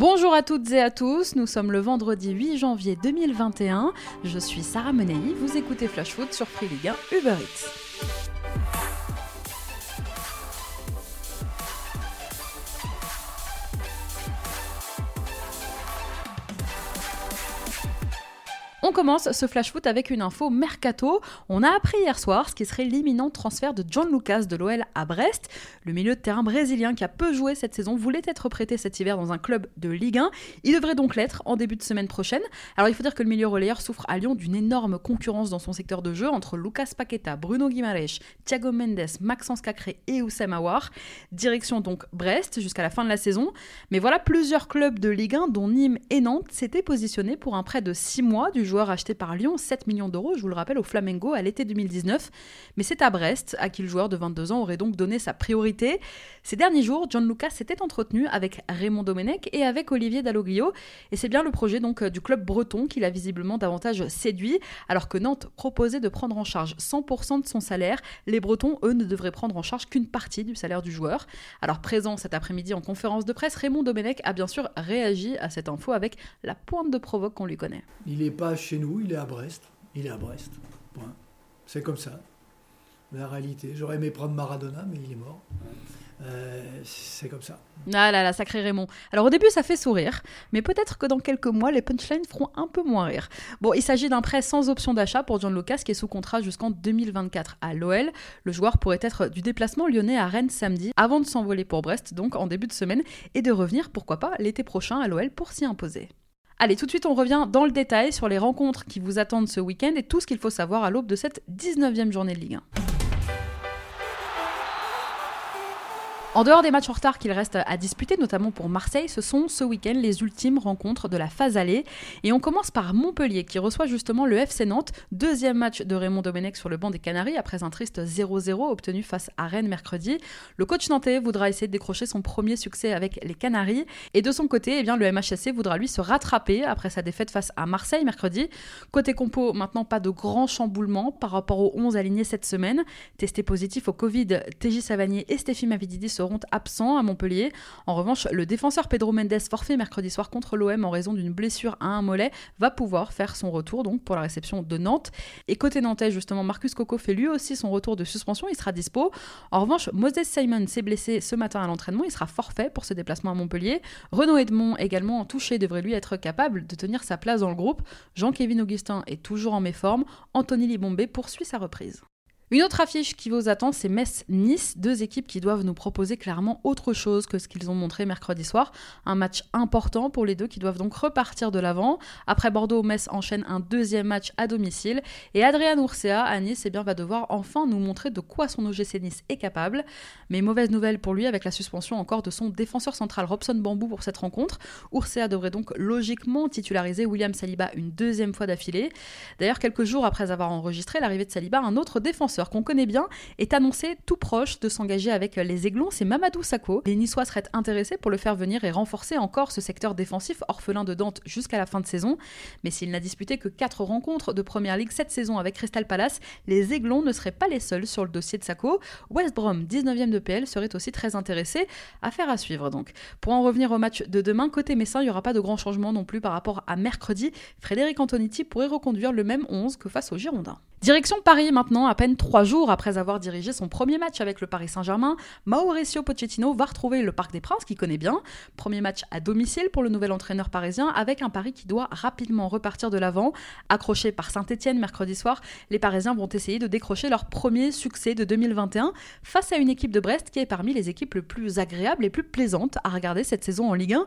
Bonjour à toutes et à tous, nous sommes le vendredi 8 janvier 2021. Je suis Sarah Menei, vous écoutez Flash Foot sur Free Ligue 1 Uber Eats. On commence ce flash foot avec une info mercato. On a appris hier soir ce qui serait l'imminent transfert de John Lucas de l'OL à Brest. Le milieu de terrain brésilien qui a peu joué cette saison voulait être prêté cet hiver dans un club de Ligue 1. Il devrait donc l'être en début de semaine prochaine. Alors il faut dire que le milieu relayeur souffre à Lyon d'une énorme concurrence dans son secteur de jeu entre Lucas Paqueta, Bruno Guimaraes, Thiago Mendes, Maxence Cacré et Oussem Aouar. Direction donc Brest jusqu'à la fin de la saison. Mais voilà plusieurs clubs de Ligue 1 dont Nîmes et Nantes s'étaient positionnés pour un prêt de 6 mois du joueur acheté par Lyon, 7 millions d'euros, je vous le rappelle, au Flamengo à l'été 2019. Mais c'est à Brest, à qui le joueur de 22 ans aurait donc donné sa priorité. Ces derniers jours, John Lucas s'était entretenu avec Raymond Domenech et avec Olivier Dalloglio. Et c'est bien le projet donc du club breton qui l'a visiblement davantage séduit. Alors que Nantes proposait de prendre en charge 100% de son salaire, les Bretons, eux, ne devraient prendre en charge qu'une partie du salaire du joueur. Alors présent cet après-midi en conférence de presse, Raymond Domenech a bien sûr réagi à cette info avec la pointe de provoque qu'on lui connaît. Il n'est pas chez nous, il est à Brest. Il est à Brest. C'est comme ça. La réalité. J'aurais aimé prendre Maradona, mais il est mort. Euh, c'est comme ça. Ah là là, sacré Raymond. Alors au début, ça fait sourire, mais peut-être que dans quelques mois, les punchlines feront un peu moins rire. Bon, il s'agit d'un prêt sans option d'achat pour John Lucas qui est sous contrat jusqu'en 2024 à l'OL. Le joueur pourrait être du déplacement lyonnais à Rennes samedi, avant de s'envoler pour Brest, donc en début de semaine, et de revenir, pourquoi pas, l'été prochain à l'OL pour s'y imposer. Allez, tout de suite, on revient dans le détail sur les rencontres qui vous attendent ce week-end et tout ce qu'il faut savoir à l'aube de cette 19e journée de Ligue 1. En dehors des matchs en retard qu'il reste à disputer, notamment pour Marseille, ce sont ce week-end les ultimes rencontres de la phase allée. Et on commence par Montpellier qui reçoit justement le FC Nantes, deuxième match de Raymond Domenech sur le banc des Canaries après un triste 0-0 obtenu face à Rennes mercredi. Le coach nantais voudra essayer de décrocher son premier succès avec les Canaries. Et de son côté, eh bien, le MHSC voudra lui se rattraper après sa défaite face à Marseille mercredi. Côté compo, maintenant pas de grand chamboulement par rapport aux 11 alignés cette semaine. Testé positif au Covid, TJ Savanier et Stéphie Mavididi seront absents à Montpellier. En revanche, le défenseur Pedro Mendes, forfait mercredi soir contre l'OM en raison d'une blessure à un mollet, va pouvoir faire son retour donc pour la réception de Nantes. Et côté nantais, justement, Marcus Coco fait lui aussi son retour de suspension, il sera dispo. En revanche, Moses Simon s'est blessé ce matin à l'entraînement, il sera forfait pour ce déplacement à Montpellier. Renaud Edmond, également touché, devrait lui être capable de tenir sa place dans le groupe. Jean-Kévin Augustin est toujours en méforme. Anthony Libombé poursuit sa reprise. Une autre affiche qui vous attend, c'est Metz-Nice, deux équipes qui doivent nous proposer clairement autre chose que ce qu'ils ont montré mercredi soir. Un match important pour les deux qui doivent donc repartir de l'avant. Après Bordeaux, Metz enchaîne un deuxième match à domicile. Et Adrian Urcea à Nice eh bien, va devoir enfin nous montrer de quoi son OGC Nice est capable. Mais mauvaise nouvelle pour lui avec la suspension encore de son défenseur central Robson Bambou pour cette rencontre. Urcea devrait donc logiquement titulariser William Saliba une deuxième fois d'affilée. D'ailleurs, quelques jours après avoir enregistré l'arrivée de Saliba, un autre défenseur qu'on connaît bien, est annoncé tout proche de s'engager avec les Aiglons, c'est Mamadou Sakho. Les Niçois seraient intéressés pour le faire venir et renforcer encore ce secteur défensif orphelin de Dante jusqu'à la fin de saison. Mais s'il n'a disputé que 4 rencontres de Première Ligue cette saison avec Crystal Palace, les Aiglons ne seraient pas les seuls sur le dossier de Sakho. West Brom, 19e de PL, serait aussi très intéressé. à faire à suivre donc. Pour en revenir au match de demain, côté Messin, il n'y aura pas de grand changement non plus par rapport à mercredi. Frédéric Antonetti pourrait reconduire le même 11 que face aux Girondins. Direction Paris maintenant, à peine trois jours après avoir dirigé son premier match avec le Paris Saint-Germain, Mauricio Pochettino va retrouver le Parc des Princes, qu'il connaît bien. Premier match à domicile pour le nouvel entraîneur parisien, avec un Paris qui doit rapidement repartir de l'avant. Accroché par Saint-Etienne mercredi soir, les Parisiens vont essayer de décrocher leur premier succès de 2021 face à une équipe de Brest qui est parmi les équipes les plus agréables et plus plaisantes à regarder cette saison en Ligue 1.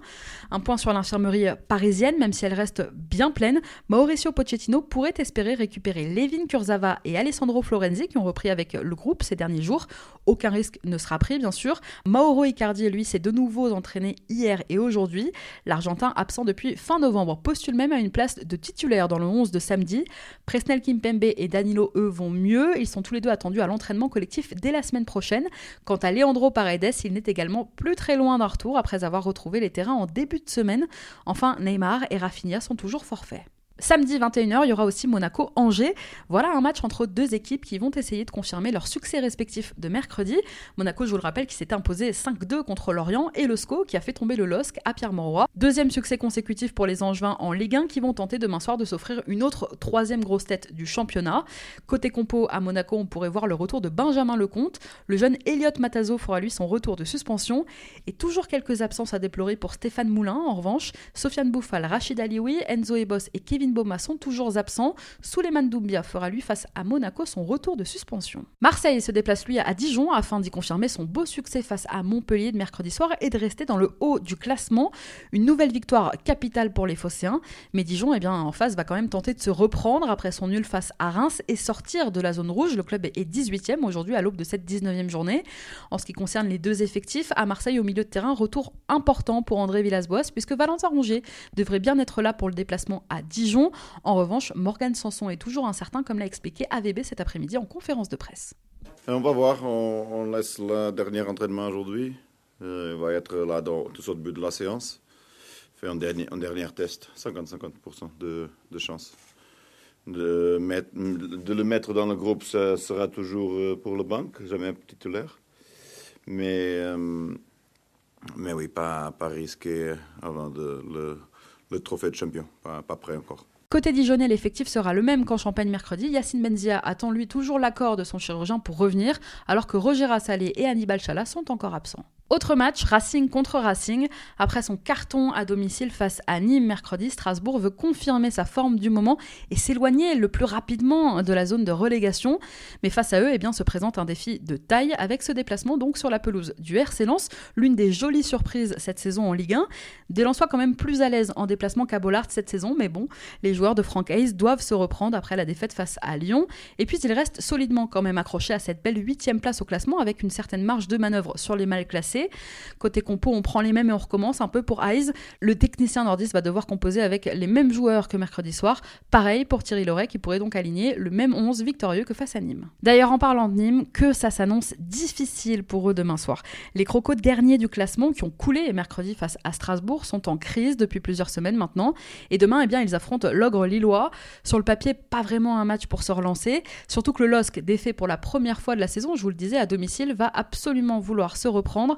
Un point sur l'infirmerie parisienne, même si elle reste bien pleine, Mauricio Pochettino pourrait espérer récupérer Levin Zava et Alessandro Florenzi qui ont repris avec le groupe ces derniers jours. Aucun risque ne sera pris, bien sûr. Mauro Icardi, lui, s'est de nouveau entraîné hier et aujourd'hui. L'Argentin, absent depuis fin novembre, postule même à une place de titulaire dans le 11 de samedi. Presnel Kimpembe et Danilo, eux, vont mieux. Ils sont tous les deux attendus à l'entraînement collectif dès la semaine prochaine. Quant à Leandro Paredes, il n'est également plus très loin d'un retour après avoir retrouvé les terrains en début de semaine. Enfin, Neymar et Rafinha sont toujours forfaits. Samedi 21h, il y aura aussi Monaco-Angers. Voilà un match entre deux équipes qui vont essayer de confirmer leur succès respectif de mercredi. Monaco, je vous le rappelle, qui s'est imposé 5-2 contre Lorient et le SCO qui a fait tomber le LOSC à Pierre-Mauroy. Deuxième succès consécutif pour les Angevins en Ligue 1 qui vont tenter demain soir de s'offrir une autre troisième grosse tête du championnat. Côté compo à Monaco, on pourrait voir le retour de Benjamin Lecomte. Le jeune Elliot Matazo fera lui son retour de suspension. Et toujours quelques absences à déplorer pour Stéphane Moulin. En revanche, Sofiane Bouffal, Rachid Alioui, Enzo Ebos et Kevin Boma sont toujours absents. Souleymane Doumbia fera lui face à Monaco son retour de suspension. Marseille se déplace lui à Dijon afin d'y confirmer son beau succès face à Montpellier de mercredi soir et de rester dans le haut du classement. Une nouvelle victoire capitale pour les Phocéens. Mais Dijon, eh bien, en face, va quand même tenter de se reprendre après son nul face à Reims et sortir de la zone rouge. Le club est 18e aujourd'hui à l'aube de cette 19e journée. En ce qui concerne les deux effectifs, à Marseille au milieu de terrain, retour important pour André Villas-Boas puisque Valentin Rongier devrait bien être là pour le déplacement à Dijon. En revanche, Morgan Sanson est toujours incertain, comme l'a expliqué AVB cet après-midi en conférence de presse. On va voir, on, laisse le dernier entraînement aujourd'hui. Euh, il va être là dans tout au début de la séance. Fait un dernier, un dernier test, 50-50% de, de chance. De, de, le mettre dans le groupe, ça sera toujours euh, pour le banc, jamais titulaire. Mais, euh, mais oui, pas, pas risqué avant de, le, trophée de champion, pas, encore. Côté Dijonais, l'effectif sera le même qu'en Champagne mercredi. Yacine Benzia attend lui toujours l'accord de son chirurgien pour revenir, alors que Roger Rassalé et Hannibal Chala sont encore absents. Autre match, Racing contre Racing. Après son carton à domicile face à Nîmes mercredi, Strasbourg veut confirmer sa forme du moment et s'éloigner le plus rapidement de la zone de relégation. Mais face à eux, eh bien, se présente un défi de taille avec ce déplacement donc sur la pelouse du RC Lens, l'une des jolies surprises cette saison en Ligue 1. Des Lensois quand même plus à l'aise en déplacement qu'à Bollard cette saison, mais bon, les joueurs de Frank Hayes doivent se reprendre après la défaite face à Lyon. Et puis ils restent solidement quand même accrochés à cette belle huitième place au classement avec une certaine marge de manœuvre sur les mal classés. Côté compo, on prend les mêmes et on recommence un peu pour Eyes. Le technicien nordiste va devoir composer avec les mêmes joueurs que mercredi soir. Pareil pour Thierry Loret qui pourrait donc aligner le même 11 victorieux que face à Nîmes. D'ailleurs, en parlant de Nîmes, que ça s'annonce difficile pour eux demain soir. Les crocos derniers du classement qui ont coulé mercredi face à Strasbourg sont en crise depuis plusieurs semaines maintenant. Et demain, eh bien, ils affrontent l'ogre lillois. Sur le papier, pas vraiment un match pour se relancer. Surtout que le LOSC, défait pour la première fois de la saison, je vous le disais, à domicile, va absolument vouloir se reprendre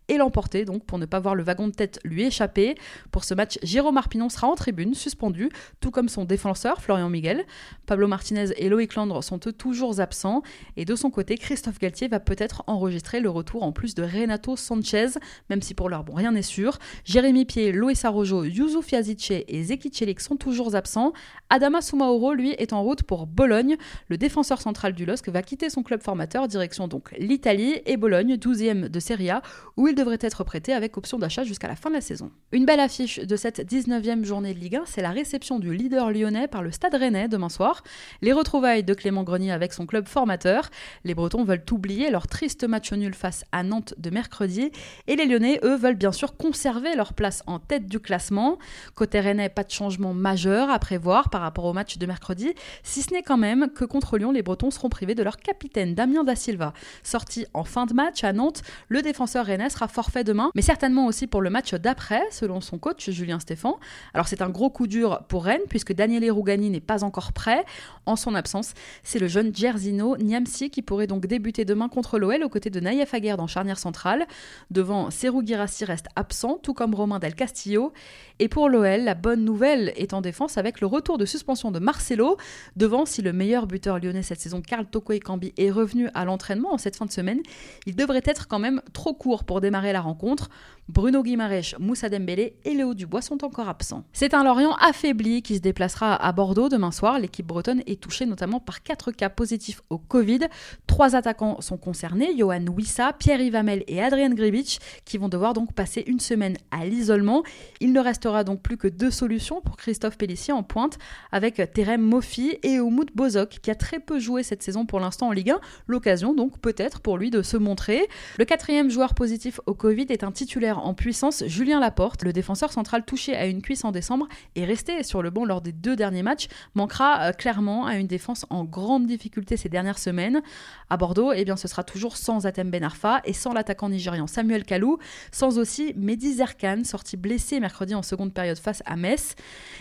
et l'emporter, donc pour ne pas voir le wagon de tête lui échapper. Pour ce match, Jérôme Arpinon sera en tribune, suspendu, tout comme son défenseur Florian Miguel. Pablo Martinez et Loïc Landre sont eux toujours absents. Et de son côté, Christophe Galtier va peut-être enregistrer le retour en plus de Renato Sanchez, même si pour l'heure, rien n'est sûr. Jérémy Pied, Loïs Arrojo, Youssouf Yazice et Zeki Celik sont toujours absents. Adama Soumaoro, lui, est en route pour Bologne. Le défenseur central du LOSC va quitter son club formateur, direction donc l'Italie et Bologne, 12e de Serie A, où il devrait être prêté avec option d'achat jusqu'à la fin de la saison. Une belle affiche de cette 19e journée de Ligue 1, c'est la réception du leader lyonnais par le Stade Rennais demain soir. Les retrouvailles de Clément Grenier avec son club formateur. Les Bretons veulent oublier leur triste match nul face à Nantes de mercredi. Et les Lyonnais, eux, veulent bien sûr conserver leur place en tête du classement. Côté Rennais, pas de changement majeur à prévoir par rapport au match de mercredi, si ce n'est quand même que contre Lyon, les Bretons seront privés de leur capitaine Damien Da Silva. Sorti en fin de match à Nantes, le défenseur rennais sera forfait demain, mais certainement aussi pour le match d'après, selon son coach Julien Stéphan. Alors c'est un gros coup dur pour Rennes, puisque Daniele Rougani n'est pas encore prêt. En son absence, c'est le jeune Gersino Niamsi qui pourrait donc débuter demain contre l'OL aux côtés de Naïef Aguerre dans charnière centrale. Devant, Serou Girassi reste absent, tout comme Romain Del Castillo. Et pour l'OL, la bonne nouvelle est en défense avec le retour de suspension de Marcelo. Devant, si le meilleur buteur lyonnais cette saison, Karl Toko Ekambi, est revenu à l'entraînement en cette fin de semaine, il devrait être quand même trop court pour démarrer la rencontre. Bruno Guimaraes, Moussa Dembélé et Léo Dubois sont encore absents. C'est un Lorient affaibli qui se déplacera à Bordeaux demain soir. L'équipe bretonne est touchée notamment par 4 cas positifs au Covid. Trois attaquants sont concernés, Johan Wissa, Pierre Ivamel et Adrien Gribic, qui vont devoir donc passer une semaine à l'isolement. Il ne restera donc plus que deux solutions pour Christophe Pellissier en pointe, avec Terem Moffi et Oumoud Bozok, qui a très peu joué cette saison pour l'instant en Ligue 1. L'occasion donc peut-être pour lui de se montrer. Le quatrième joueur positif au Covid est un titulaire en puissance. Julien Laporte, le défenseur central touché à une cuisse en décembre et resté sur le banc lors des deux derniers matchs, manquera euh, clairement à une défense en grande difficulté ces dernières semaines. À Bordeaux, eh bien, ce sera toujours sans Atem Ben Arfa et sans l'attaquant nigérian Samuel Kalou, sans aussi Mehdi Zerkan, sorti blessé mercredi en seconde période face à Metz.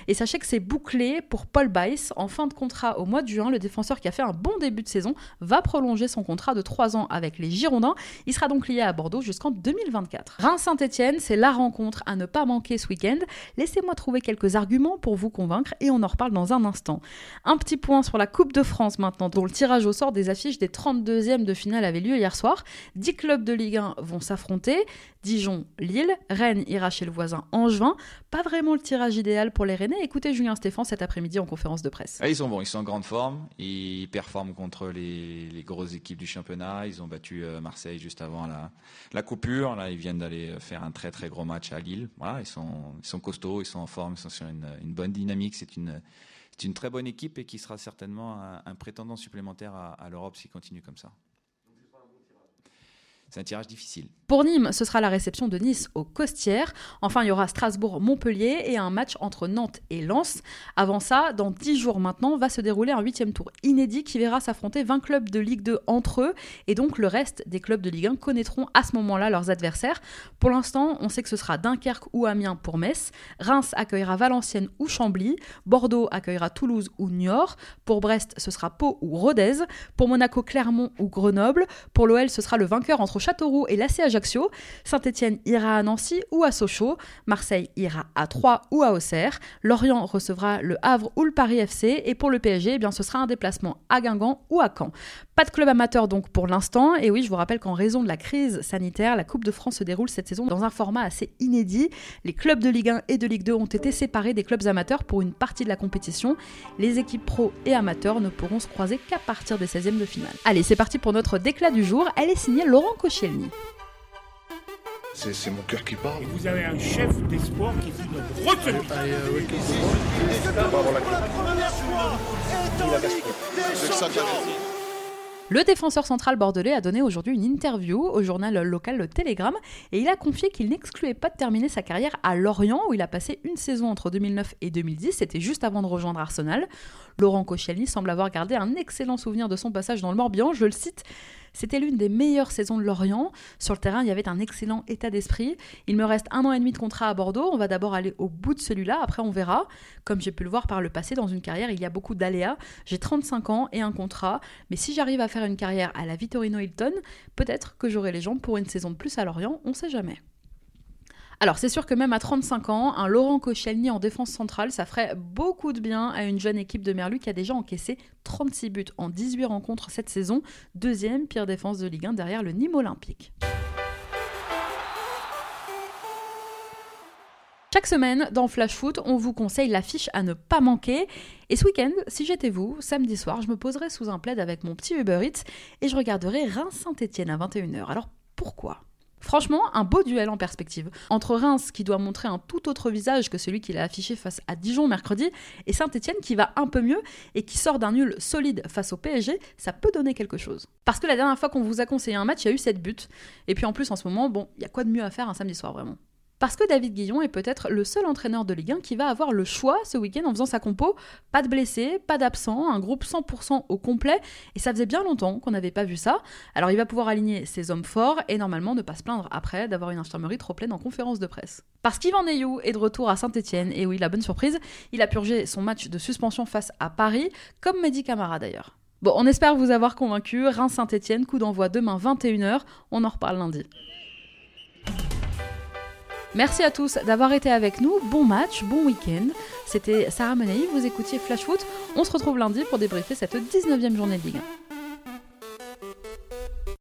Et sachez que c'est bouclé pour Paul Bice. En fin de contrat au mois de juin, le défenseur qui a fait un bon début de saison va prolonger son contrat de 3 ans avec les Girondins. Il sera donc lié à Bordeaux jusqu'en 2024. Reims-Saint-Etienne, c'est la rencontre à ne pas manquer ce week-end. Laissez-moi trouver quelques arguments pour vous convaincre et on en reparle dans un instant. Un petit point sur la Coupe de France maintenant, dont le tirage au sort des affiches des 30 deuxième de finale avait lieu hier soir. 10 clubs de Ligue 1 vont s'affronter. Dijon, Lille, Rennes ira chez le voisin Angevin. Pas vraiment le tirage idéal pour les Rennais. Écoutez Julien Stéphane cet après-midi en conférence de presse. Ah, ils sont bons, ils sont en grande forme. Ils performent contre les, grosses équipes du championnat. Ils ont battu euh, Marseille juste avant la, coupure. Là, ils viennent d'aller faire un très très gros match à Lille. Voilà, ils sont, ils sont costauds, ils sont en forme, ils sont sur une, bonne dynamique. C'est une c'est une très bonne équipe et qui sera certainement un, prétendant supplémentaire à, l'Europe s'il continue comme ça. C'est un tirage difficile. Pour Nîmes, ce sera la réception de Nice au Costières. Enfin, il y aura Strasbourg-Montpellier et un match entre Nantes et Lens. Avant ça, dans 10 jours maintenant, va se dérouler un huitième tour inédit qui verra s'affronter 20 clubs de Ligue 2 entre eux. Et donc, le reste des clubs de Ligue 1 connaîtront à ce moment-là leurs adversaires. Pour l'instant, on sait que ce sera Dunkerque ou Amiens pour Metz. Reims accueillera Valenciennes ou Chambly. Bordeaux accueillera Toulouse ou Niort. Pour Brest, ce sera Pau ou Rodez. Pour Monaco, Clermont ou Grenoble. Pour l'OL, ce sera le vainqueur entre Châteauroux et l'AC Ajaccio. Saint-Etienne ira à Nancy ou à Sochaux. Marseille ira à Troyes ou à Auxerre. Lorient recevra le Havre ou le Paris FC. Et pour le PSG, eh bien, ce sera un déplacement à Guingamp ou à Caen. Pas de club amateur donc pour l'instant. Et oui, je vous rappelle qu'en raison de la crise sanitaire, la Coupe de France se déroule cette saison dans un format assez inédit. Les clubs de Ligue 1 et de Ligue 2 ont été séparés des clubs amateurs pour une partie de la compétition. Les équipes pro et amateurs ne pourront se croiser qu'à partir des 16e de finale. Allez, c'est parti pour notre déclat du jour. Elle est signée Laurent c'est mon cœur qui parle. vous avez un chef d'espoir qui dit notre retenue. Le défenseur central bordelais a donné aujourd'hui une interview au journal local Le Télégramme et il a confié qu'il n'excluait pas de terminer sa carrière à Lorient où il a passé une saison entre 2009 et 2010, c'était juste avant de rejoindre Arsenal. Laurent Koscielny semble avoir gardé un excellent souvenir de son passage dans le Morbihan, je le cite c'était l'une des meilleures saisons de Lorient. Sur le terrain, il y avait un excellent état d'esprit. Il me reste un an et demi de contrat à Bordeaux. On va d'abord aller au bout de celui-là. Après, on verra. Comme j'ai pu le voir par le passé, dans une carrière, il y a beaucoup d'aléas. J'ai 35 ans et un contrat. Mais si j'arrive à faire une carrière à la Vittorino Hilton, peut-être que j'aurai les jambes pour une saison de plus à Lorient. On sait jamais. Alors, c'est sûr que même à 35 ans, un Laurent Koscielny en défense centrale, ça ferait beaucoup de bien à une jeune équipe de Merlu qui a déjà encaissé 36 buts en 18 rencontres cette saison, deuxième pire défense de Ligue 1 derrière le Nîmes Olympique. Chaque semaine, dans Flash Foot, on vous conseille l'affiche à ne pas manquer. Et ce week-end, si j'étais vous, samedi soir, je me poserais sous un plaid avec mon petit Uber Eats et je regarderais Reims-Saint-Etienne à 21h. Alors pourquoi? Franchement, un beau duel en perspective. Entre Reims, qui doit montrer un tout autre visage que celui qu'il a affiché face à Dijon mercredi, et Saint-Etienne qui va un peu mieux et qui sort d'un nul solide face au PSG, ça peut donner quelque chose. Parce que la dernière fois qu'on vous a conseillé un match, il y a eu 7 buts. Et puis en plus, en ce moment, bon, il y a quoi de mieux à faire un samedi soir vraiment? Parce que David Guillon est peut-être le seul entraîneur de Ligue 1 qui va avoir le choix ce week-end en faisant sa compo. Pas de blessés, pas d'absents, un groupe 100% au complet. Et ça faisait bien longtemps qu'on n'avait pas vu ça. Alors il va pouvoir aligner ses hommes forts et normalement ne pas se plaindre après d'avoir une infirmerie trop pleine en conférence de presse. Parce qu'Ivan Neyou est de retour à Saint-Etienne, et oui, la bonne surprise, il a purgé son match de suspension face à Paris, comme Mehdi Camara d'ailleurs. Bon, on espère vous avoir convaincu. Reims-Saint-Etienne, coup d'envoi demain 21h. On en reparle lundi. Merci à tous d'avoir été avec nous. Bon match, bon week-end. C'était Sarah Menei, vous écoutiez Flash Foot. On se retrouve lundi pour débriefer cette 19e journée de Ligue 1.